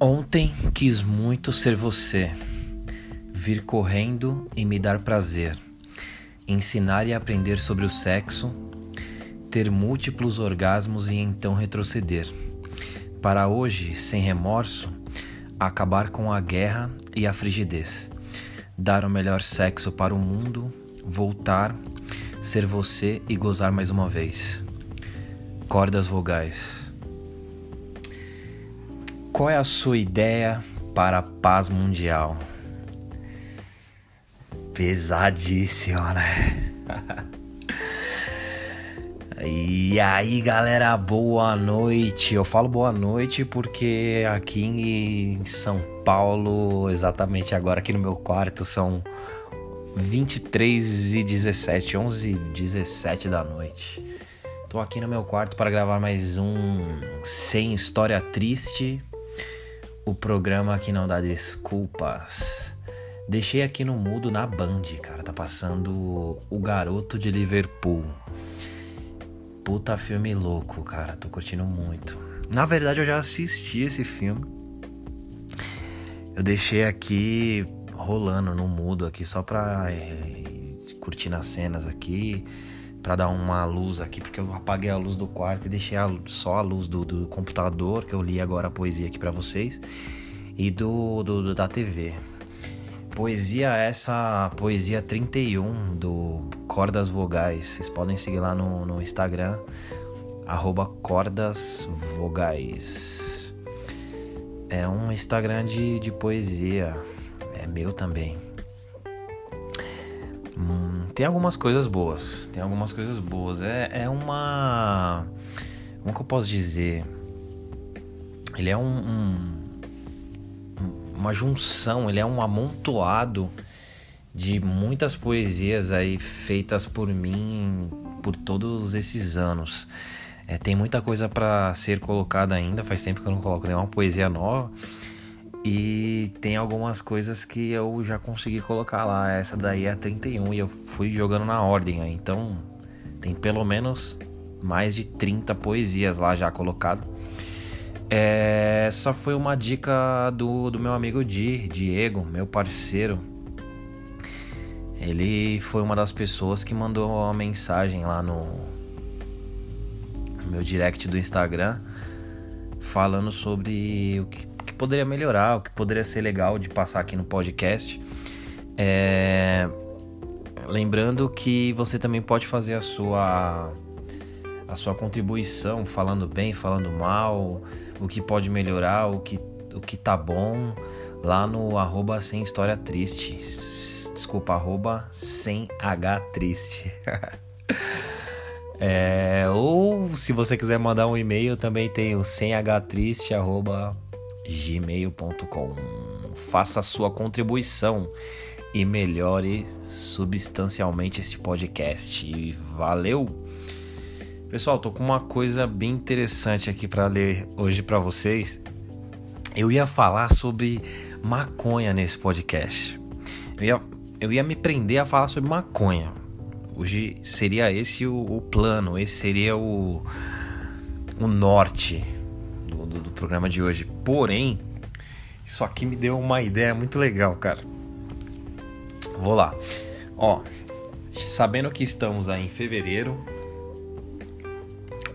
Ontem quis muito ser você, vir correndo e me dar prazer, ensinar e aprender sobre o sexo, ter múltiplos orgasmos e então retroceder. Para hoje, sem remorso, acabar com a guerra e a frigidez, dar o melhor sexo para o mundo, voltar, ser você e gozar mais uma vez. Cordas vogais. Qual é a sua ideia para a paz mundial? Pesadíssima, né? E aí, galera, boa noite. Eu falo boa noite porque aqui em São Paulo, exatamente agora aqui no meu quarto, são 23 e 17, 11 e 17 da noite. Tô aqui no meu quarto para gravar mais um Sem História Triste o programa que não dá desculpas. Deixei aqui no mudo na Band, cara. Tá passando O Garoto de Liverpool. Puta filme louco, cara. Tô curtindo muito. Na verdade, eu já assisti esse filme. Eu deixei aqui rolando no mudo aqui só pra é, curtir nas cenas aqui para dar uma luz aqui, porque eu apaguei a luz do quarto e deixei a, só a luz do, do, computador, que eu li agora a poesia aqui para vocês, e do, do, da TV. Poesia essa, poesia 31 do Cordas Vogais. Vocês podem seguir lá no, no Instagram, arroba Cordas Vogais. É um Instagram de, de poesia, é meu também. Tem algumas coisas boas. Tem algumas coisas boas. É, é uma. Como que eu posso dizer? Ele é um, um, uma junção, ele é um amontoado de muitas poesias aí feitas por mim por todos esses anos. É, tem muita coisa para ser colocada ainda, faz tempo que eu não coloco nenhuma poesia nova. E tem algumas coisas que eu já consegui colocar lá. Essa daí é a 31 e eu fui jogando na ordem aí. Então tem pelo menos mais de 30 poesias lá já colocado. É, só foi uma dica do, do meu amigo Di, Diego, meu parceiro. Ele foi uma das pessoas que mandou uma mensagem lá no, no meu direct do Instagram falando sobre o que poderia melhorar, o que poderia ser legal de passar aqui no podcast. É... Lembrando que você também pode fazer a sua a sua contribuição, falando bem, falando mal, o que pode melhorar, o que, o que tá bom, lá no arroba sem história triste. Desculpa, arroba sem H triste. é, ou se você quiser mandar um e-mail, também tem o sem H triste, arroba gmail.com. Faça a sua contribuição e melhore substancialmente esse podcast. Valeu! Pessoal, tô com uma coisa bem interessante aqui para ler hoje para vocês. Eu ia falar sobre maconha nesse podcast. Eu ia, eu ia me prender a falar sobre maconha. Hoje seria esse o, o plano, esse seria o, o norte do, do programa de hoje. Porém, isso aqui me deu uma ideia muito legal, cara. Vou lá. Ó, sabendo que estamos aí em fevereiro,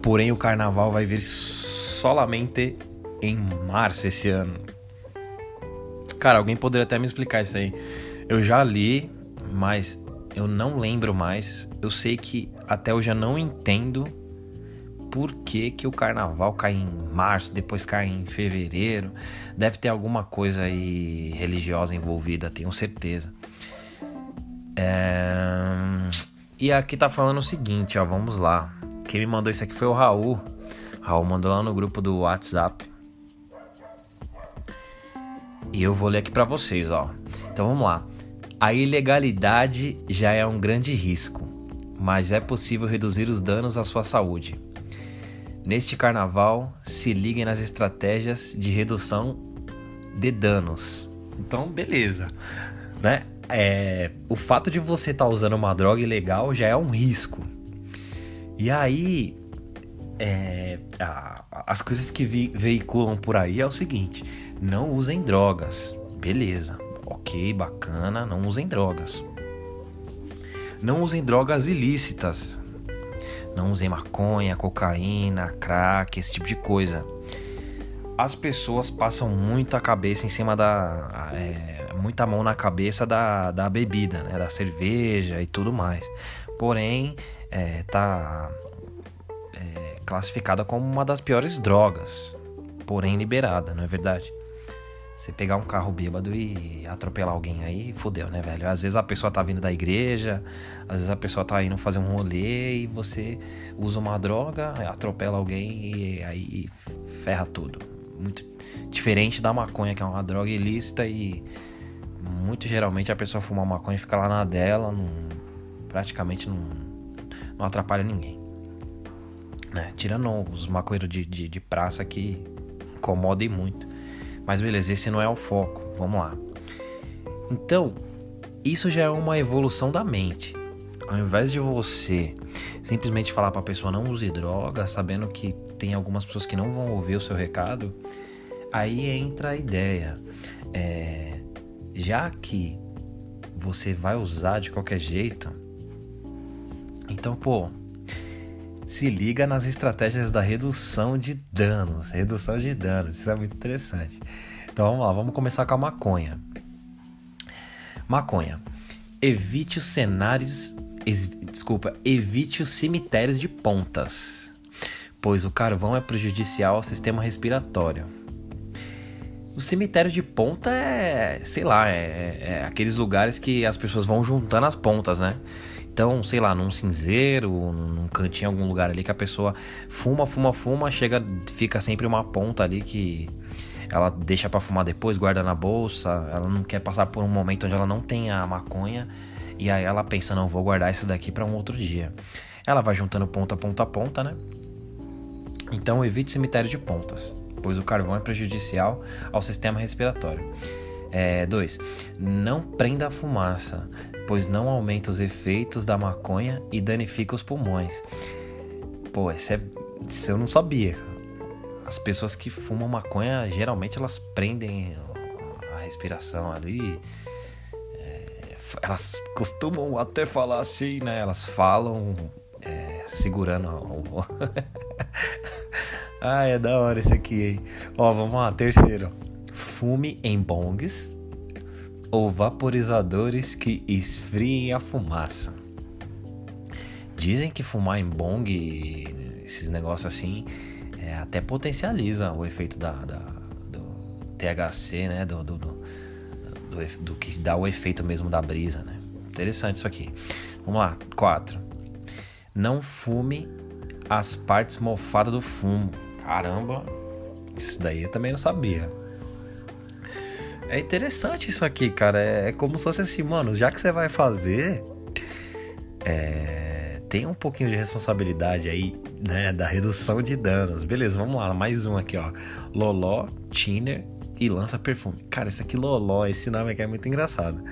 porém o carnaval vai vir solamente em março esse ano. Cara, alguém poderia até me explicar isso aí. Eu já li, mas eu não lembro mais. Eu sei que até hoje eu não entendo por que, que o carnaval cai em março, depois cai em fevereiro. Deve ter alguma coisa aí religiosa envolvida, tenho certeza. É... E aqui tá falando o seguinte, ó, vamos lá. Quem me mandou isso aqui foi o Raul. Raul mandou lá no grupo do WhatsApp. E eu vou ler aqui para vocês, ó. Então vamos lá. A ilegalidade já é um grande risco, mas é possível reduzir os danos à sua saúde. Neste carnaval, se liguem nas estratégias de redução de danos. Então, beleza, né? É, o fato de você estar tá usando uma droga ilegal já é um risco. E aí, é, a, as coisas que vi, veiculam por aí é o seguinte: Não usem drogas. Beleza. Ok, bacana. Não usem drogas. Não usem drogas ilícitas. Não usem maconha, cocaína, crack, esse tipo de coisa. As pessoas passam muito a cabeça em cima da. É, muita mão na cabeça da, da bebida, né? Da cerveja e tudo mais. Porém, é, tá é, classificada como uma das piores drogas. Porém, liberada, não é verdade? Você pegar um carro bêbado e atropelar alguém aí, fodeu, né, velho? Às vezes a pessoa tá vindo da igreja, às vezes a pessoa tá indo fazer um rolê e você usa uma droga, atropela alguém e aí ferra tudo. Muito diferente da maconha, que é uma droga ilícita e muito geralmente a pessoa fuma maconha e fica lá na dela, praticamente não, não atrapalha ninguém. Né? Tirando os maconheiros de, de, de praça que incomodem muito. Mas beleza, esse não é o foco. Vamos lá. Então, isso já é uma evolução da mente. Ao invés de você simplesmente falar para a pessoa não use droga, sabendo que tem algumas pessoas que não vão ouvir o seu recado, aí entra a ideia. É, já que você vai usar de qualquer jeito, então, pô, se liga nas estratégias da redução de danos. Redução de danos, isso é muito interessante. Então vamos lá, vamos começar com a maconha. Maconha. Evite os cenários. Desculpa, evite os cemitérios de pontas, pois o carvão é prejudicial ao sistema respiratório. O cemitério de ponta é, sei lá, é, é aqueles lugares que as pessoas vão juntando as pontas, né? Então, sei lá, num cinzeiro, num cantinho, algum lugar ali que a pessoa fuma, fuma, fuma, chega, fica sempre uma ponta ali que ela deixa para fumar depois, guarda na bolsa, ela não quer passar por um momento onde ela não tem a maconha e aí ela pensa, não, vou guardar isso daqui para um outro dia. Ela vai juntando ponta, ponta, ponta, né? Então evite cemitério de pontas, pois o carvão é prejudicial ao sistema respiratório. 2. É, não prenda a fumaça, pois não aumenta os efeitos da maconha e danifica os pulmões. Pô, isso, é, isso eu não sabia. As pessoas que fumam maconha, geralmente elas prendem a respiração ali. É, elas costumam até falar assim, né? Elas falam é, segurando. ah, é da hora esse aqui, hein? Ó, vamos lá, terceiro fume em bongs ou vaporizadores que esfriem a fumaça. Dizem que fumar em bong, esses negócios assim, é, até potencializa o efeito da, da do THC, né? Do, do, do, do, que dá o efeito mesmo da brisa, né? Interessante isso aqui. Vamos lá, 4. Não fume as partes mofadas do fumo. Caramba, isso daí eu também não sabia. É interessante isso aqui, cara. É, é, como se fosse assim, mano, já que você vai fazer, é, tem um pouquinho de responsabilidade aí, né, da redução de danos. Beleza, vamos lá, mais um aqui, ó. Loló, Tiner e lança perfume. Cara, esse aqui Loló, esse nome aqui é muito engraçado.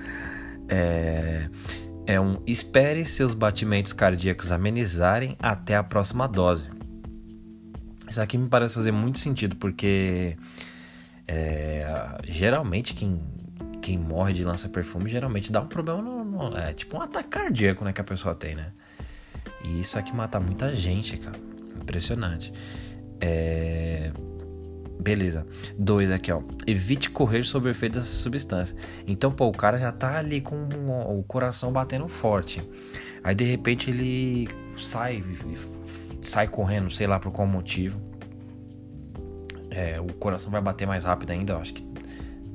É, é um espere seus batimentos cardíacos amenizarem até a próxima dose. Isso aqui me parece fazer muito sentido porque é, geralmente quem, quem morre de lança-perfume geralmente dá um problema no, no, É tipo um ataque cardíaco, né? Que a pessoa tem, né? E isso aqui mata muita gente, cara. Impressionante. É... Beleza. Dois aqui, ó. Evite correr sob o efeito dessa substância. Então, pô, o cara já tá ali com o coração batendo forte. Aí, de repente, ele sai, sai correndo, sei lá por qual motivo é, o coração vai bater mais rápido ainda. Eu acho que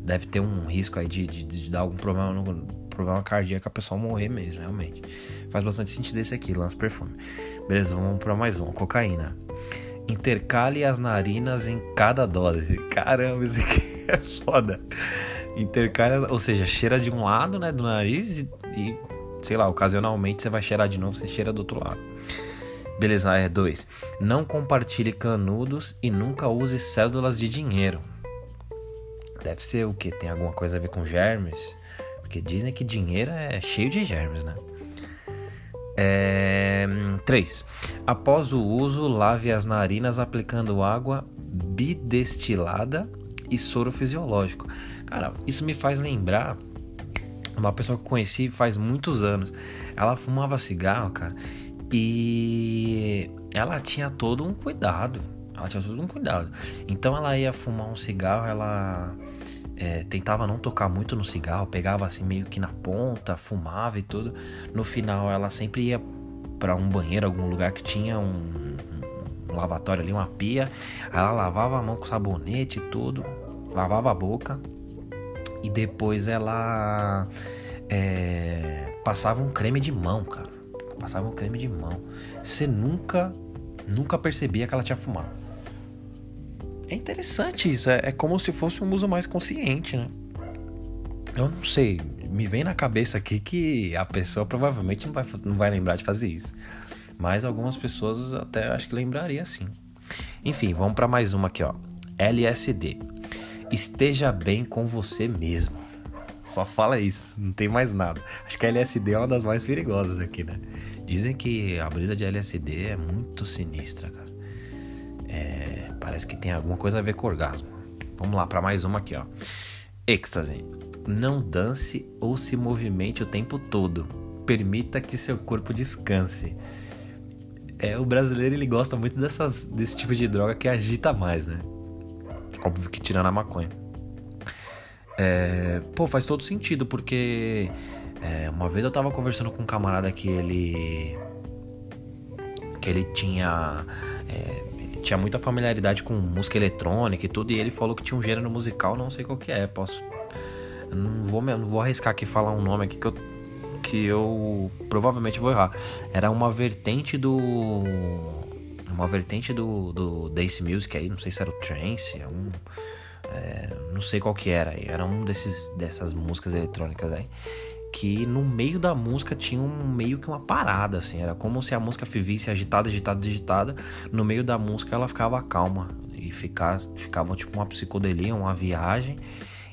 deve ter um risco aí de, de, de dar algum problema no problema cardíaco, a pessoa morrer mesmo, realmente. Faz bastante sentido esse aqui, lança perfume. Beleza, vamos para mais um. Cocaína. Intercale as narinas em cada dose. Caramba, isso aqui é foda. Intercale, ou seja, cheira de um lado, né, do nariz e, e sei lá, ocasionalmente você vai cheirar de novo, você cheira do outro lado. Beleza, é 2. Não compartilhe canudos e nunca use cédulas de dinheiro. Deve ser o que? Tem alguma coisa a ver com germes? Porque dizem que dinheiro é cheio de germes, né? É... 3. Após o uso, lave as narinas aplicando água bidestilada e soro fisiológico. Cara, isso me faz lembrar uma pessoa que eu conheci faz muitos anos. Ela fumava cigarro, cara, e ela tinha todo um cuidado. Ela tinha todo um cuidado. Então ela ia fumar um cigarro, ela é, tentava não tocar muito no cigarro, pegava assim meio que na ponta, fumava e tudo. No final ela sempre ia para um banheiro, algum lugar que tinha um, um, lavatório ali, uma pia. Ela lavava a mão com sabonete e tudo, lavava a boca e depois ela é, passava um creme de mão, cara. Passava um creme de mão. Você nunca, nunca percebia que ela tinha fumado. É interessante isso. É, é como se fosse um uso mais consciente, né? Eu não sei. Me vem na cabeça aqui que a pessoa provavelmente não vai, não vai lembrar de fazer isso. Mas algumas pessoas até acho que lembraria sim. Enfim, vamos para mais uma aqui, ó. LSD. Esteja bem com você mesmo. Só fala isso, não tem mais nada. Acho que a LSD é uma das mais perigosas aqui, né? Dizem que a brisa de LSD é muito sinistra, cara. É, parece que tem alguma coisa a ver com orgasmo. Vamos lá para mais uma aqui, ó. Êxtase. Não dance ou se movimente o tempo todo. Permita que seu corpo descanse. É, o brasileiro ele gosta muito dessas, desse tipo de droga que agita mais, né? Óbvio que tirando a maconha. É, pô, faz todo sentido, porque é, uma vez eu tava conversando com um camarada que ele. que ele tinha. É, ele tinha muita familiaridade com música eletrônica e tudo, e ele falou que tinha um gênero musical, não sei qual que é, posso. Não vou, não vou arriscar aqui falar um nome aqui que eu, que eu provavelmente vou errar. Era uma vertente do. Uma vertente do, do Dance Music aí, não sei se era o Trance, um é, não sei qual que era, era um desses dessas músicas eletrônicas aí que no meio da música tinha um meio que uma parada assim, era como se a música vivesse agitada, agitada, agitada, no meio da música ela ficava calma e ficava, ficava tipo uma psicodelia, uma viagem.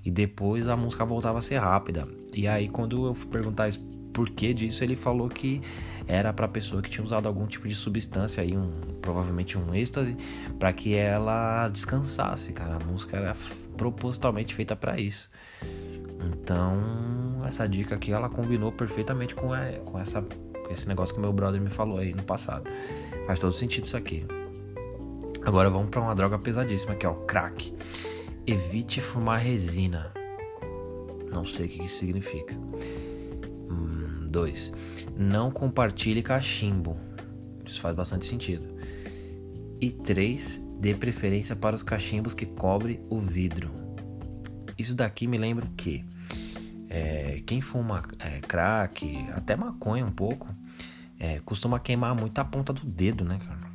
E depois a música voltava a ser rápida. E aí quando eu fui perguntar isso por que disso, ele falou que era para pessoa que tinha usado algum tipo de substância aí, um, provavelmente um êxtase, para que ela descansasse, cara. A música era propositalmente feita para isso. Então, essa dica aqui ela combinou perfeitamente com, a, com essa com esse negócio que meu brother me falou aí no passado. Faz todo sentido isso aqui. Agora vamos para uma droga pesadíssima que é o crack. Evite fumar resina. Não sei o que isso significa. 2. Não compartilhe cachimbo. Isso faz bastante sentido. E 3. Dê preferência para os cachimbos que cobrem o vidro. Isso daqui me lembra que é, quem fuma é, crack, até maconha um pouco, é, costuma queimar muito a ponta do dedo, né, cara?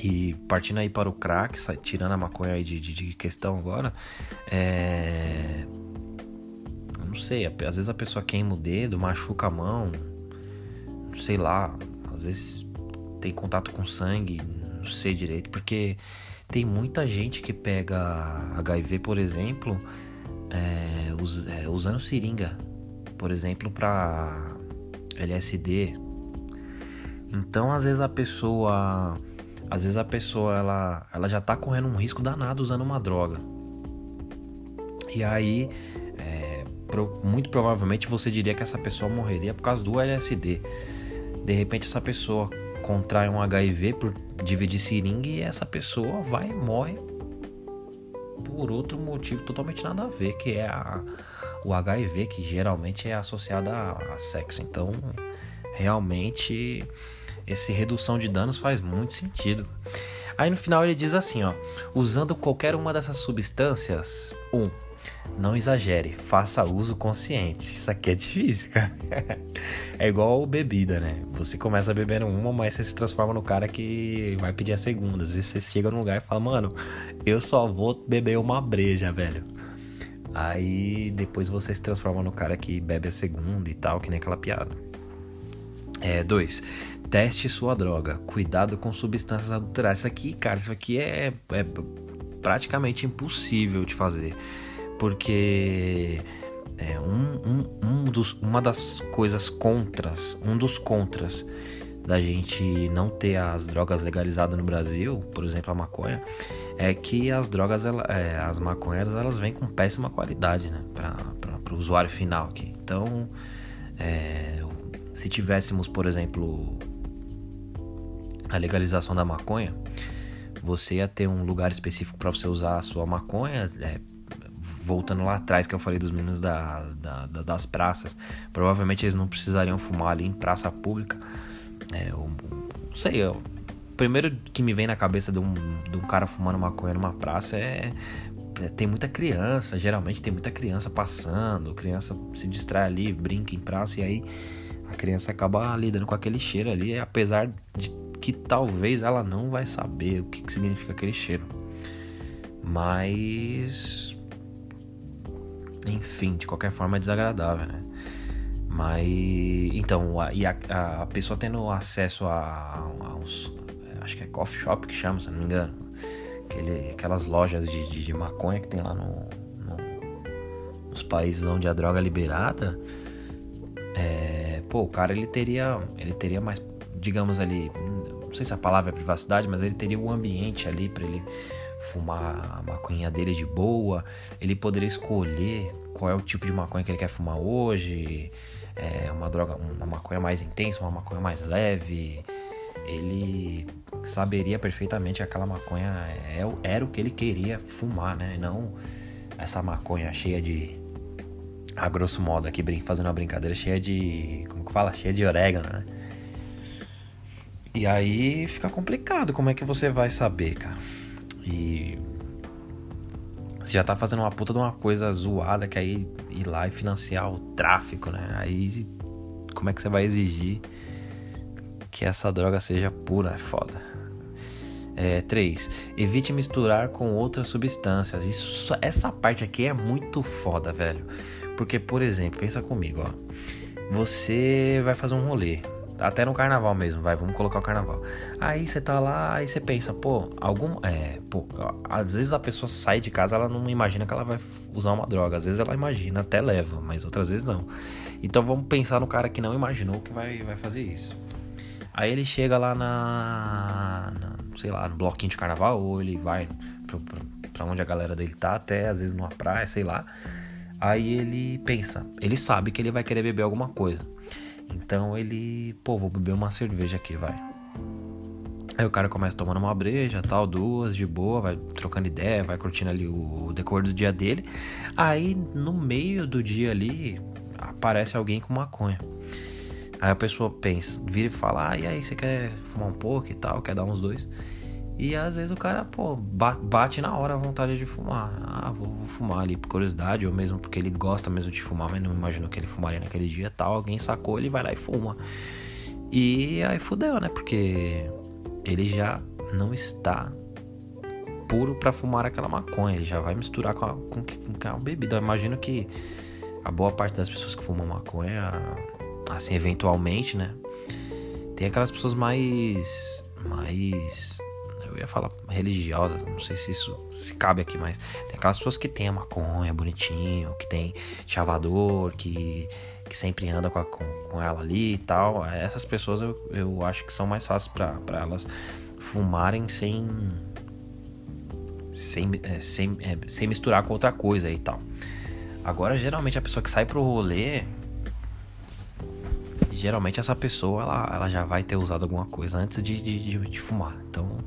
E partindo aí para o crack, tirando a maconha aí de, de, de questão agora, é, não sei, às vezes a pessoa queima o dedo, machuca a mão, sei lá, às vezes tem contato com sangue, não sei direito, porque tem muita gente que pega HIV, por exemplo, é, us, é, usando seringa, por exemplo, para LSD. Então, às vezes a pessoa, às vezes a pessoa ela, ela já tá correndo um risco danado usando uma droga. E aí muito provavelmente você diria que essa pessoa morreria por causa do LSD. De repente essa pessoa contrai um HIV por dividir seringa e essa pessoa vai e morre por outro motivo totalmente nada a ver, que é a, o HIV, que geralmente é associado a, a sexo. Então, realmente, esse redução de danos faz muito sentido. Aí no final ele diz assim, ó, usando qualquer uma dessas substâncias, um, não exagere, faça uso consciente. Isso aqui é difícil, cara. é igual bebida, né? Você começa bebendo uma, mas você se transforma no cara que vai pedir a segunda. Às vezes você chega num lugar e fala, mano, eu só vou beber uma breja, velho. Aí depois você se transforma no cara que bebe a segunda e tal, que nem aquela piada. É, dois, teste sua droga. Cuidado com substâncias adulteradas. Isso aqui, cara, isso aqui é, é praticamente impossível de fazer porque é, um, um, um dos, uma das coisas contras, um dos contras da gente não ter as drogas legalizadas no Brasil, por exemplo a maconha, é que as drogas, é, as maconhas, elas vêm com péssima qualidade, né, para o usuário final aqui. Então, é, se tivéssemos, por exemplo, a legalização da maconha, você ia ter um lugar específico para você usar a sua maconha. É, voltando lá atrás que eu falei dos meninos da, da, da, das praças, provavelmente eles não precisariam fumar ali em praça pública. É, eu, não sei, eu, primeiro que me vem na cabeça de um, de um cara fumando maconha numa praça é, é, tem muita criança, geralmente tem muita criança passando, criança se distrai ali, brinca em praça e aí a criança acaba lidando com aquele cheiro ali, apesar de que talvez ela não vai saber o que, que significa aquele cheiro. Mas. Enfim, de qualquer forma é desagradável, né? Mas. Então, a, e a, a pessoa tendo acesso a, a uns. Acho que é coffee shop que chama, se não me engano. Aquele, aquelas lojas de, de, de maconha que tem lá no, no, nos países onde a droga é liberada. É, pô, o cara ele teria, ele teria mais, digamos ali, não sei se a palavra é privacidade, mas ele teria um ambiente ali para ele fumar a maconha dele de boa, ele poderia escolher qual é o tipo de maconha que ele quer fumar hoje, é uma droga, uma maconha mais intensa, uma maconha mais leve. Ele saberia perfeitamente que aquela maconha é, era o que ele queria fumar, né? Não essa maconha cheia de. A grosso modo, aqui fazendo uma brincadeira, cheia de. Como que fala? Cheia de orégano, né? E aí fica complicado, como é que você vai saber, cara? E você já tá fazendo uma puta de uma coisa zoada que aí ir lá e financiar o tráfico, né? Aí como é que você vai exigir que essa droga seja pura? É foda. É, 3. Evite misturar com outras substâncias. Isso, essa parte aqui é muito foda, velho. Porque, por exemplo, pensa comigo, ó. Você vai fazer um rolê. Até no carnaval mesmo, vai, vamos colocar o carnaval. Aí você tá lá, aí você pensa, pô, algum. É, pô, às vezes a pessoa sai de casa, ela não imagina que ela vai usar uma droga. Às vezes ela imagina, até leva, mas outras vezes não. Então vamos pensar no cara que não imaginou que vai, vai fazer isso. Aí ele chega lá na, na sei lá, no bloquinho de carnaval, ou ele vai pra, pra onde a galera dele tá, até às vezes numa praia, sei lá. Aí ele pensa, ele sabe que ele vai querer beber alguma coisa. Então ele, pô, vou beber uma cerveja aqui, vai. Aí o cara começa tomando uma breja, tal, duas, de boa, vai trocando ideia, vai curtindo ali o decor do dia dele. Aí no meio do dia ali aparece alguém com maconha. Aí a pessoa pensa, vira e fala: Ah, e aí, você quer fumar um pouco e tal? Quer dar uns dois? E às vezes o cara, pô, bate na hora a vontade de fumar. Ah, vou, vou, fumar ali por curiosidade, ou mesmo porque ele gosta mesmo de fumar, mas não imaginou que ele fumaria naquele dia tal. Alguém sacou, ele vai lá e fuma. E aí fudeu, né? Porque ele já não está puro para fumar aquela maconha. Ele já vai misturar com a, com, com a bebida. Eu imagino que a boa parte das pessoas que fumam maconha, assim, eventualmente, né? Tem aquelas pessoas mais. mais eu ia falar religiosa, não sei se isso se cabe aqui, mas tem aquelas pessoas que tem a maconha bonitinho, que tem chavador, que, que sempre anda com, a, com, com, ela ali e tal. Essas pessoas eu, eu acho que são mais fáceis para elas fumarem sem. Sem, é, sem, é, sem misturar com outra coisa e tal. Agora, geralmente, a pessoa que sai pro rolê, geralmente essa pessoa ela, ela já vai ter usado alguma coisa antes de, de, de, de fumar. Então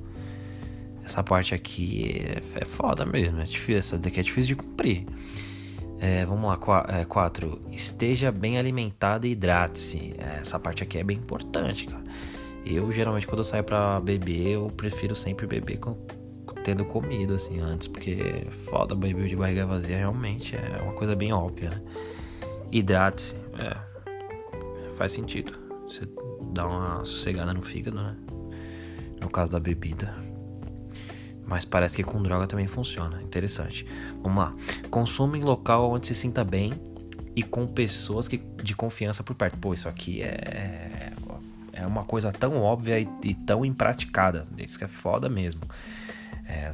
essa parte aqui é, é foda mesmo, é difícil, essa daqui é difícil de cumprir. É, vamos lá, 4. É, esteja bem alimentado e hidrate-se. É, essa parte aqui é bem importante, cara. Eu geralmente quando eu saio pra beber, eu prefiro sempre beber com, tendo comido assim antes, porque foda beber de barriga vazia realmente é uma coisa bem óbvia, né? Hidrate-se, é, faz sentido. Você dá uma sossegada no fígado, né? No caso da bebida. Mas parece que com droga também funciona. Interessante. Vamos lá. Consuma em local onde se sinta bem e com pessoas que, de confiança por perto. Pô, isso aqui é, é uma coisa tão óbvia e, e tão impraticada. Isso que é foda mesmo. É,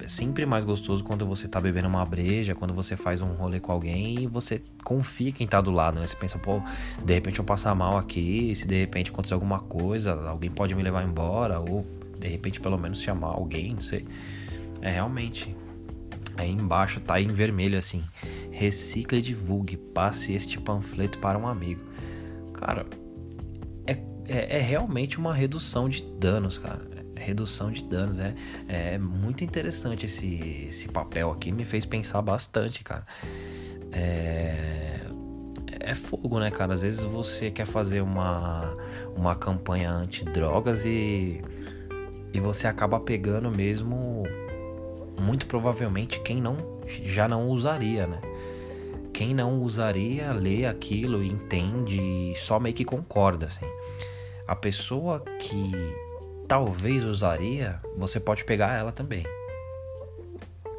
é, sempre mais gostoso quando você tá bebendo uma breja, quando você faz um rolê com alguém e você confia quem tá do lado, né? Você pensa, pô, se de repente eu passar mal aqui, se de repente acontecer alguma coisa, alguém pode me levar embora, ou de repente pelo menos chamar alguém, não sei. É realmente. Aí embaixo tá em vermelho assim: recicle e divulgue, passe este panfleto para um amigo. Cara, é, é, é realmente uma redução de danos, cara redução de danos. É, é muito interessante esse, esse papel aqui, me fez pensar bastante, cara. É, é fogo, né, cara? Às vezes você quer fazer uma, uma campanha anti-drogas e, e você acaba pegando mesmo, muito provavelmente, quem não já não usaria, né? Quem não usaria, lê aquilo, entende e só meio que concorda, assim. A pessoa que talvez usaria, você pode pegar ela também.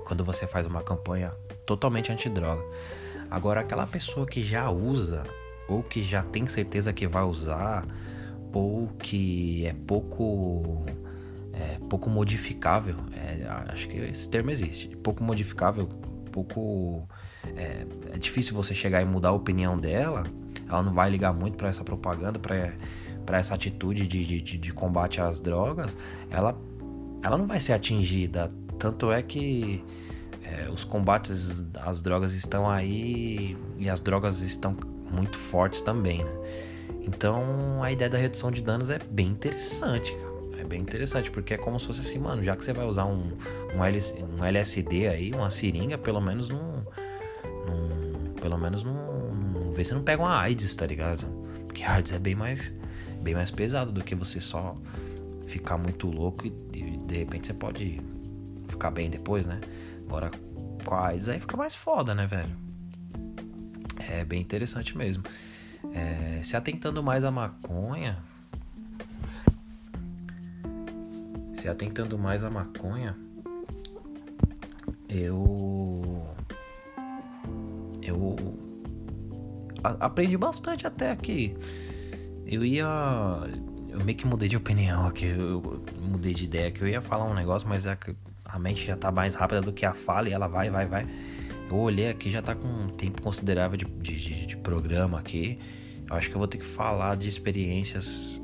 Quando você faz uma campanha totalmente antidroga. Agora, aquela pessoa que já usa, ou que já tem certeza que vai usar, ou que é pouco é, pouco modificável, é, acho que esse termo existe, pouco modificável, pouco é, é, difícil você chegar e mudar a opinião dela, ela não vai ligar muito para essa propaganda, para essa atitude de, de, de, combate às drogas, ela, ela não vai ser atingida. Tanto é que é, os combates às drogas estão aí e as drogas estão muito fortes também, né? Então a ideia da redução de danos é bem interessante, cara. É bem interessante, porque é como se fosse assim, mano, já que você vai usar um, um, LS, um LSD aí, uma seringa, pelo menos não. pelo menos não. Vê se não pega uma AIDS, tá ligado? Porque a AIDS é bem mais bem mais pesado do que você só ficar muito louco e, e de repente você pode ficar bem depois, né? Agora, quais aí fica mais foda, né, velho? É bem interessante mesmo. É, se atentando mais à maconha. Se atentando mais à maconha, eu. Eu. Aprendi bastante até aqui. Eu ia. Eu meio que mudei de opinião aqui, eu mudei de ideia que eu ia falar um negócio, mas a, a mente já tá mais rápida do que a fala e ela vai, vai, vai. Eu olhei aqui, já tá com um tempo considerável de, de, de programa aqui. Eu acho que eu vou ter que falar de experiências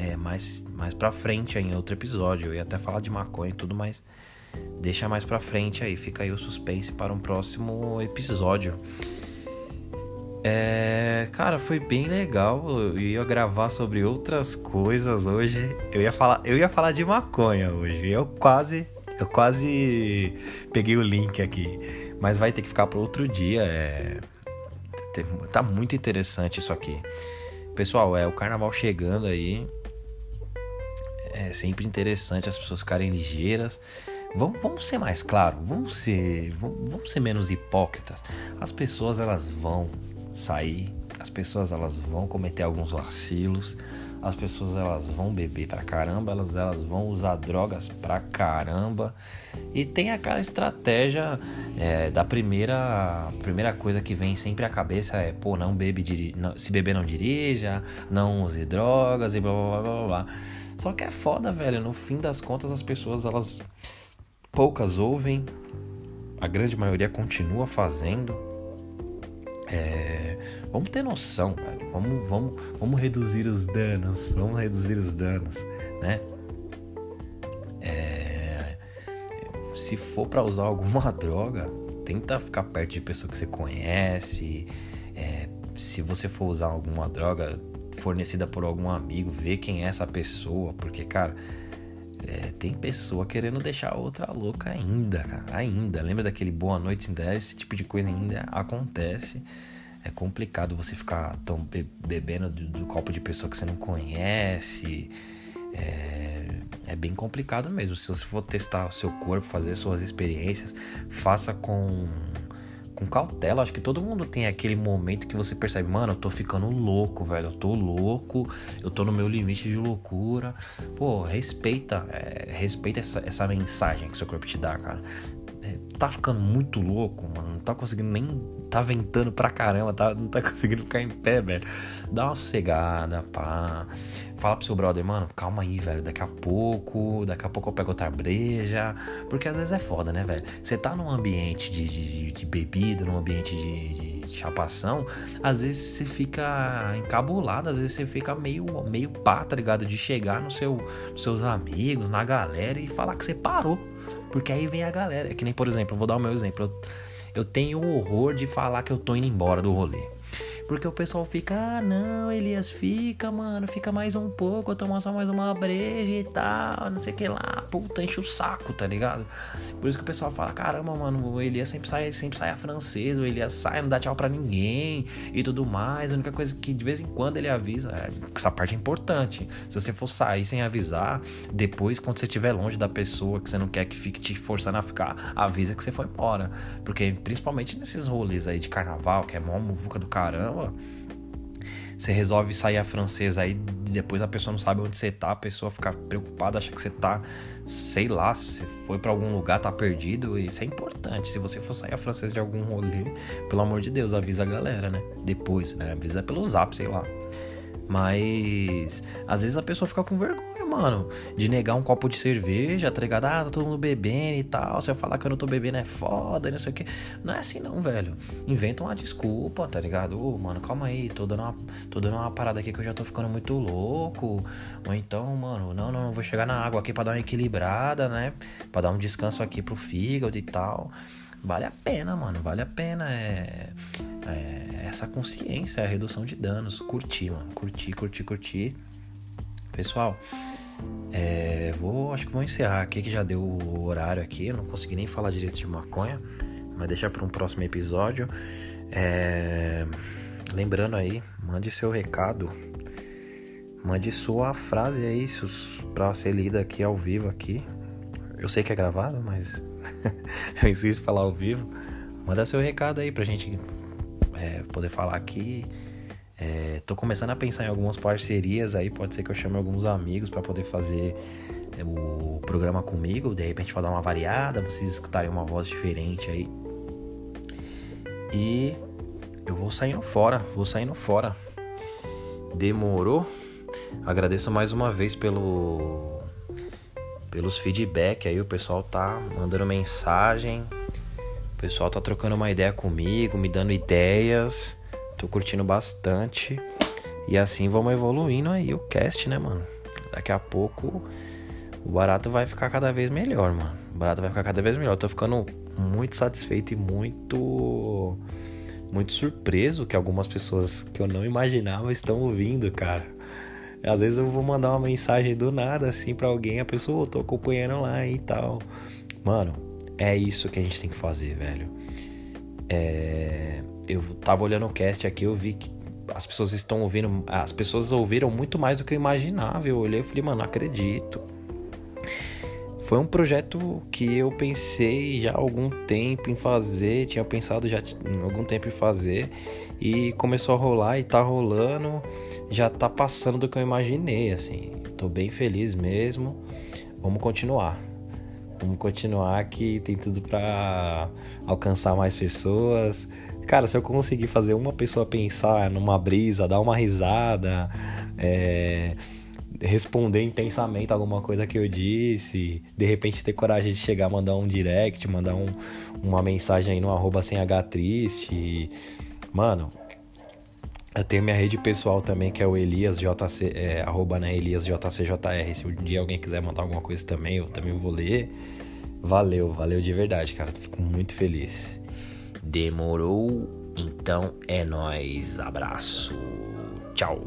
é, mais, mais pra frente aí, em outro episódio. Eu ia até falar de maconha e tudo, mas deixa mais pra frente aí. Fica aí o suspense para um próximo episódio. É, cara, foi bem legal. Eu ia gravar sobre outras coisas hoje. Eu ia falar, eu ia falar de maconha hoje. Eu quase, eu quase peguei o link aqui, mas vai ter que ficar para outro dia. É, tá muito interessante isso aqui. Pessoal, é o carnaval chegando aí. É sempre interessante as pessoas ficarem ligeiras. Vamos, vamos ser mais claros, vamos ser, vamos, vamos ser menos hipócritas. As pessoas elas vão sair, as pessoas elas vão cometer alguns vacilos, as pessoas elas vão beber pra caramba, elas, elas vão usar drogas pra caramba. E tem aquela estratégia é, da primeira primeira coisa que vem sempre à cabeça é, pô, não bebe, não, se beber não dirija, não use drogas e blá blá blá blá blá. Só que é foda, velho, no fim das contas as pessoas elas poucas ouvem, a grande maioria continua fazendo é, vamos ter noção, velho. Vamos, vamos, vamos reduzir os danos. Vamos reduzir os danos, né? É, se for para usar alguma droga, tenta ficar perto de pessoa que você conhece. É, se você for usar alguma droga fornecida por algum amigo, vê quem é essa pessoa, porque, cara, é, tem pessoa querendo deixar outra louca ainda, cara. Ainda. Lembra daquele Boa Noite Cinderela? Esse tipo de coisa ainda acontece. É complicado você ficar tão be bebendo do, do, copo de pessoa que você não conhece. É, é bem complicado mesmo. Se você for testar o seu corpo, fazer suas experiências, faça com com cautela. Acho que todo mundo tem aquele momento que você percebe, mano, eu tô ficando louco, velho. Eu tô louco, eu tô no meu limite de loucura. Pô, respeita, é, respeita essa, essa mensagem que seu corpo te dá, cara. É, tá ficando muito louco, mano, não tá conseguindo nem. tá ventando pra caramba, tá, não tá conseguindo ficar em pé, velho. Dá uma sossegada, pá. Fala pro seu brother, mano, calma aí, velho. Daqui a pouco, daqui a pouco eu pego outra breja. Porque às vezes é foda, né, velho? Você tá num ambiente de, de, de bebida, num ambiente de, de, chapação, às vezes você fica encabulado, às vezes você fica meio, meio pá, tá ligado? De chegar no seu, nos seus amigos, na galera e falar que você parou. Porque aí vem a galera. É que nem, por exemplo, vou dar o meu exemplo. Eu, eu tenho horror de falar que eu tô indo embora do rolê. Porque o pessoal fica, ah, não, Elias, fica, mano, fica mais um pouco, eu tomo só mais uma breja e tal, não sei o que lá. Puta, enche o saco, tá ligado? Por isso que o pessoal fala, caramba, mano, o Elias sempre sai, sempre sai a francês, o Elias sai, não dá tchau pra ninguém e tudo mais. A única coisa que de vez em quando ele avisa, é, essa parte é importante. Se você for sair sem avisar, depois, quando você estiver longe da pessoa que você não quer que fique te forçando a ficar, avisa que você foi embora. Porque principalmente nesses rolês aí de carnaval, que é mó muvuca do caramba você resolve sair a francesa aí, depois a pessoa não sabe onde você tá, a pessoa fica preocupada, acha que você tá, sei lá, se você foi para algum lugar, tá perdido, isso é importante. Se você for sair a francesa de algum rolê, pelo amor de Deus, avisa a galera, né? Depois, né? Avisa pelo zap, sei lá. Mas às vezes a pessoa fica com vergonha mano, de negar um copo de cerveja, tá ligado? Ah, tá todo mundo bebendo e tal. Se eu falar que eu não tô bebendo é foda, não sei o que. Não é assim não, velho. Inventa uma desculpa, tá ligado? Ô, oh, mano, calma aí, tô dando, uma, tô dando uma parada aqui que eu já tô ficando muito louco. Ou então, mano, não, não, vou chegar na água aqui pra dar uma equilibrada, né? Pra dar um descanso aqui pro fígado e tal vale a pena, mano. Vale a pena é, é, essa consciência, a redução de danos. Curtir, mano. Curtir, curtir, curtir. Pessoal, é, vou, acho que vou encerrar aqui que já deu o horário aqui. Não consegui nem falar direito de maconha, mas deixar para um próximo episódio. É, lembrando aí, mande seu recado, mande sua frase aí para ser lida aqui ao vivo aqui. Eu sei que é gravado, mas eu insisto em falar ao vivo. Manda seu recado aí pra gente é, poder falar aqui. É, tô começando a pensar em algumas parcerias aí, pode ser que eu chame alguns amigos para poder fazer é, o programa comigo, de repente para dar uma variada, vocês escutarem uma voz diferente aí. E eu vou saindo fora, vou saindo fora. Demorou? Agradeço mais uma vez pelo pelos feedback aí, o pessoal tá mandando mensagem, o pessoal tá trocando uma ideia comigo, me dando ideias. Tô curtindo bastante. E assim vamos evoluindo aí o cast, né, mano? Daqui a pouco o barato vai ficar cada vez melhor, mano. O barato vai ficar cada vez melhor. Eu tô ficando muito satisfeito e muito muito surpreso que algumas pessoas que eu não imaginava estão ouvindo, cara. Às vezes eu vou mandar uma mensagem do nada assim para alguém, a pessoa, oh, tô acompanhando lá e tal. Mano, é isso que a gente tem que fazer, velho. É eu tava olhando o cast aqui, eu vi que as pessoas estão ouvindo, as pessoas ouviram muito mais do que eu imaginava. Eu olhei e falei, mano, não acredito. Foi um projeto que eu pensei já há algum tempo em fazer, tinha pensado já há algum tempo em fazer e começou a rolar e tá rolando, já tá passando do que eu imaginei, assim. Tô bem feliz mesmo. Vamos continuar. Vamos continuar que tem tudo para alcançar mais pessoas, Cara, se eu conseguir fazer uma pessoa pensar numa brisa, dar uma risada, é, responder intensamente alguma coisa que eu disse, de repente ter coragem de chegar, mandar um direct, mandar um, uma mensagem aí no arroba sem H triste. Mano, eu tenho minha rede pessoal também, que é o Elias JC, é, arroba né, Elias JCJR. Se um dia alguém quiser mandar alguma coisa também, eu também vou ler. Valeu, valeu de verdade, cara. Fico muito feliz. Demorou? Então é nós. Abraço. Tchau.